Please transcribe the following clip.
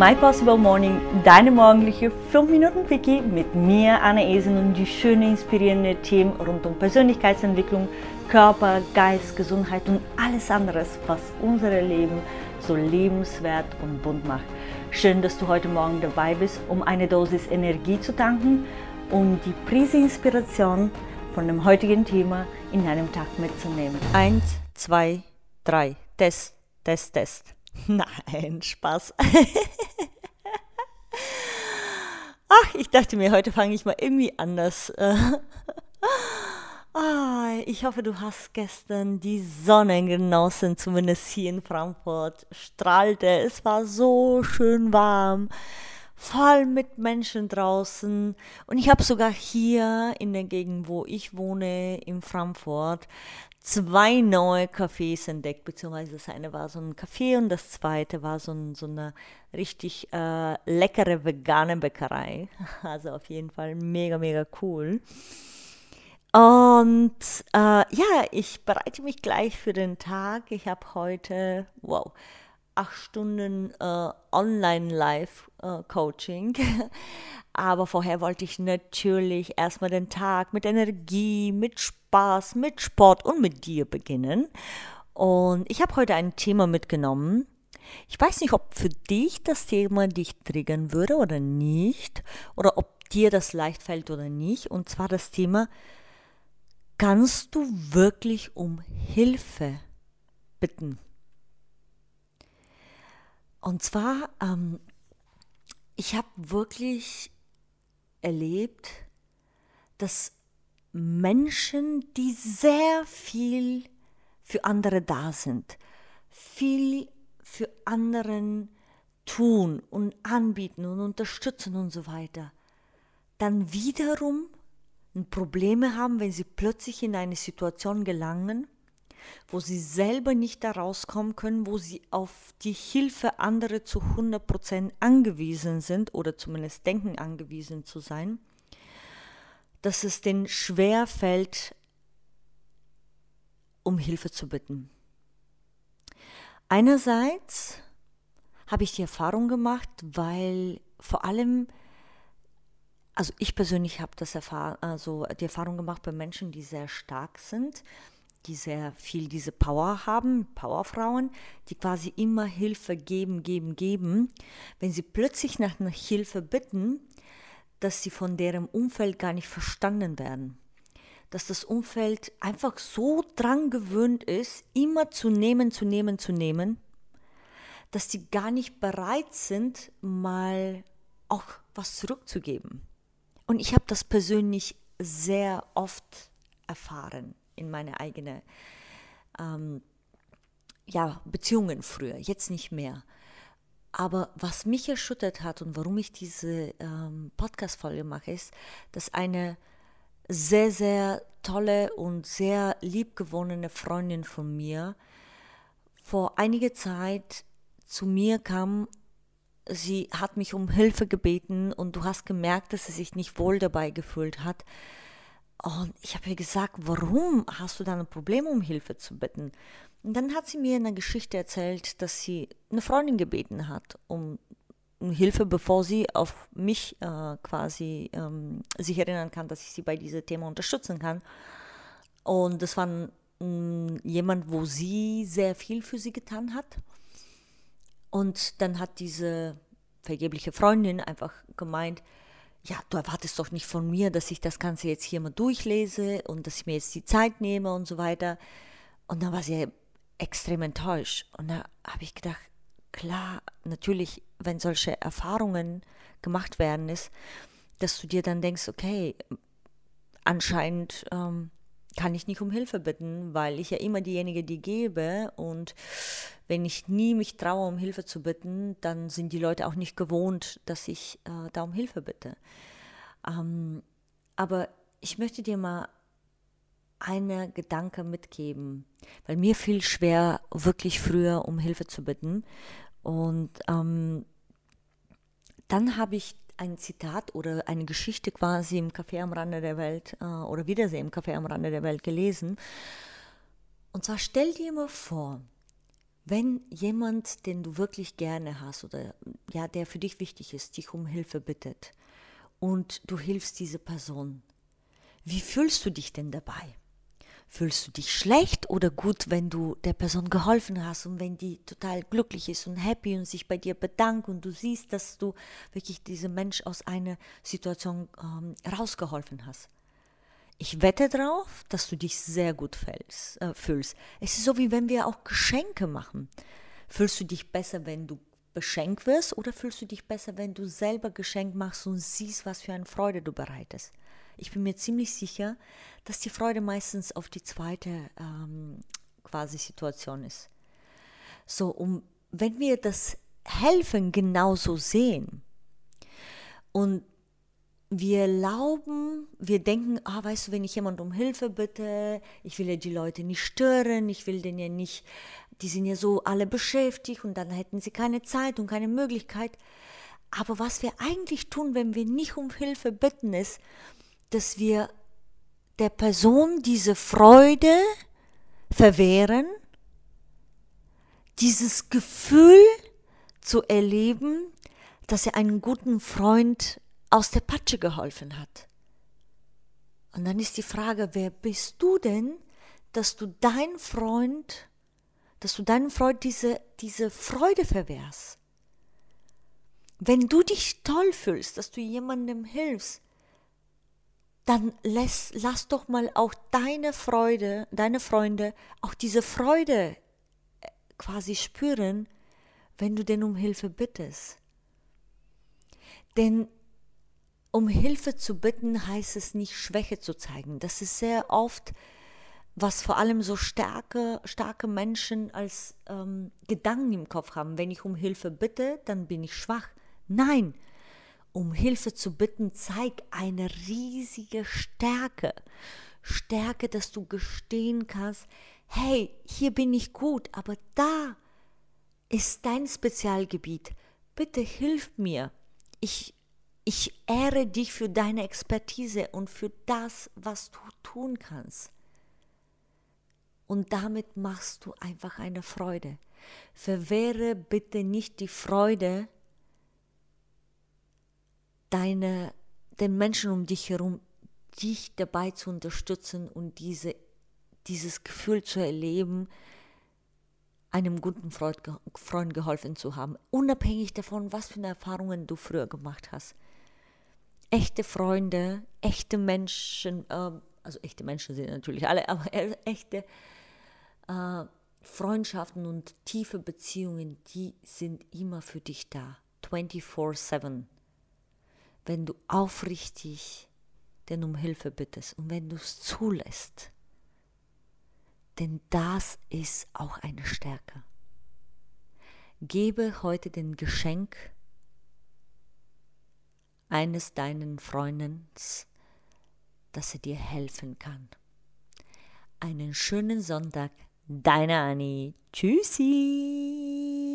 My Possible Morning, deine morgendliche 5 Minuten Quickie mit mir, Anna Esen und die schönen, inspirierenden Themen rund um Persönlichkeitsentwicklung, Körper, Geist, Gesundheit und alles anderes, was unser Leben so lebenswert und bunt macht. Schön, dass du heute Morgen dabei bist, um eine Dosis Energie zu tanken und die Prise Inspiration von dem heutigen Thema in deinem Tag mitzunehmen. Eins, zwei, drei. Test, Test, Test. Nein, Spaß. Ich dachte mir, heute fange ich mal irgendwie anders. ah, ich hoffe, du hast gestern die Sonne genossen, zumindest hier in Frankfurt. Strahlte, es war so schön warm, voll mit Menschen draußen. Und ich habe sogar hier in der Gegend, wo ich wohne, in Frankfurt, zwei neue Cafés entdeckt, beziehungsweise das eine war so ein Café und das zweite war so, ein, so eine richtig äh, leckere vegane Bäckerei. Also auf jeden Fall mega, mega cool. Und äh, ja, ich bereite mich gleich für den Tag. Ich habe heute, wow, acht Stunden äh, Online-Live-Coaching. Aber vorher wollte ich natürlich erstmal den Tag mit Energie, mit Spaß, mit Sport und mit dir beginnen. Und ich habe heute ein Thema mitgenommen. Ich weiß nicht, ob für dich das Thema dich triggern würde oder nicht, oder ob dir das leicht fällt oder nicht. Und zwar das Thema, kannst du wirklich um Hilfe bitten? Und zwar, ähm, ich habe wirklich erlebt, dass Menschen, die sehr viel für andere da sind, viel für anderen tun und anbieten und unterstützen und so weiter, dann wiederum Probleme haben, wenn sie plötzlich in eine Situation gelangen, wo sie selber nicht da rauskommen können, wo sie auf die Hilfe anderer zu 100% angewiesen sind oder zumindest denken angewiesen zu sein, dass es denen schwer fällt, um Hilfe zu bitten. Einerseits habe ich die Erfahrung gemacht, weil vor allem, also ich persönlich habe das erfahren, also die Erfahrung gemacht bei Menschen, die sehr stark sind, die sehr viel diese Power haben, Powerfrauen, die quasi immer Hilfe geben, geben, geben, wenn sie plötzlich nach einer Hilfe bitten, dass sie von deren Umfeld gar nicht verstanden werden. Dass das Umfeld einfach so dran gewöhnt ist, immer zu nehmen, zu nehmen, zu nehmen, dass die gar nicht bereit sind, mal auch was zurückzugeben. Und ich habe das persönlich sehr oft erfahren in meine eigene ähm, ja, Beziehungen früher, jetzt nicht mehr. Aber was mich erschüttert hat und warum ich diese ähm, Podcast-Folge mache, ist, dass eine sehr, sehr tolle und sehr liebgewonnene Freundin von mir vor einiger Zeit zu mir kam. Sie hat mich um Hilfe gebeten und du hast gemerkt, dass sie sich nicht wohl dabei gefühlt hat. Und ich habe ihr gesagt, warum hast du da ein Problem, um Hilfe zu bitten? Und dann hat sie mir eine Geschichte erzählt, dass sie eine Freundin gebeten hat um, Hilfe, bevor sie auf mich äh, quasi ähm, sich erinnern kann, dass ich sie bei diesem Thema unterstützen kann. Und das war mh, jemand, wo sie sehr viel für sie getan hat. Und dann hat diese vergebliche Freundin einfach gemeint, ja, du erwartest doch nicht von mir, dass ich das Ganze jetzt hier mal durchlese und dass ich mir jetzt die Zeit nehme und so weiter. Und dann war sie extrem enttäuscht. Und da habe ich gedacht, klar, natürlich, wenn solche Erfahrungen gemacht werden, ist, dass du dir dann denkst, okay, anscheinend ähm, kann ich nicht um Hilfe bitten, weil ich ja immer diejenige, die gebe und wenn ich nie mich traue, um Hilfe zu bitten, dann sind die Leute auch nicht gewohnt, dass ich äh, da um Hilfe bitte. Ähm, aber ich möchte dir mal einen Gedanke mitgeben, weil mir fiel schwer, wirklich früher um Hilfe zu bitten. Und ähm, dann habe ich ein Zitat oder eine Geschichte quasi im Café am Rande der Welt äh, oder Wiedersehen im Café am Rande der Welt gelesen. Und zwar stell dir mal vor, wenn jemand, den du wirklich gerne hast oder ja, der für dich wichtig ist, dich um Hilfe bittet und du hilfst diese Person, wie fühlst du dich denn dabei? Fühlst du dich schlecht oder gut, wenn du der Person geholfen hast und wenn die total glücklich ist und happy und sich bei dir bedankt und du siehst, dass du wirklich diesen Mensch aus einer Situation ähm, rausgeholfen hast? Ich wette darauf, dass du dich sehr gut fühlst, äh, fühlst. Es ist so, wie wenn wir auch Geschenke machen. Fühlst du dich besser, wenn du beschenkt wirst oder fühlst du dich besser, wenn du selber Geschenk machst und siehst, was für eine Freude du bereitest? Ich bin mir ziemlich sicher, dass die Freude meistens auf die zweite ähm, quasi Situation ist. So, um, wenn wir das Helfen genauso sehen und wir glauben, wir denken, ah, weißt du, wenn ich jemand um Hilfe bitte, ich will ja die Leute nicht stören, ich will den ja nicht, die sind ja so alle beschäftigt und dann hätten sie keine Zeit und keine Möglichkeit. Aber was wir eigentlich tun, wenn wir nicht um Hilfe bitten, ist, dass wir der Person diese Freude verwehren, dieses Gefühl zu erleben, dass er einen guten Freund aus der Patsche geholfen hat. Und dann ist die Frage, wer bist du denn, dass du dein Freund, dass du deinem Freund diese, diese Freude verwehrst? Wenn du dich toll fühlst, dass du jemandem hilfst, dann lass, lass doch mal auch deine Freude, deine Freunde auch diese Freude äh, quasi spüren, wenn du denn um Hilfe bittest. Denn um Hilfe zu bitten, heißt es nicht Schwäche zu zeigen. Das ist sehr oft, was vor allem so starke, starke Menschen als ähm, Gedanken im Kopf haben. Wenn ich um Hilfe bitte, dann bin ich schwach. Nein, um Hilfe zu bitten, zeig eine riesige Stärke. Stärke, dass du gestehen kannst, hey, hier bin ich gut, aber da ist dein Spezialgebiet. Bitte hilf mir. Ich ich ehre dich für deine Expertise und für das, was du tun kannst. Und damit machst du einfach eine Freude. Verwehre bitte nicht die Freude, deine, den Menschen um dich herum, dich dabei zu unterstützen und diese, dieses Gefühl zu erleben, einem guten Freund, Freund geholfen zu haben, unabhängig davon, was für Erfahrungen du früher gemacht hast. Echte Freunde, echte Menschen, äh, also echte Menschen sind natürlich alle, aber echte äh, Freundschaften und tiefe Beziehungen, die sind immer für dich da, 24/7. Wenn du aufrichtig denn um Hilfe bittest und wenn du es zulässt. Denn das ist auch eine Stärke. Gebe heute den Geschenk eines deinen Freundes, dass er dir helfen kann. Einen schönen Sonntag, deine Annie. Tschüssi.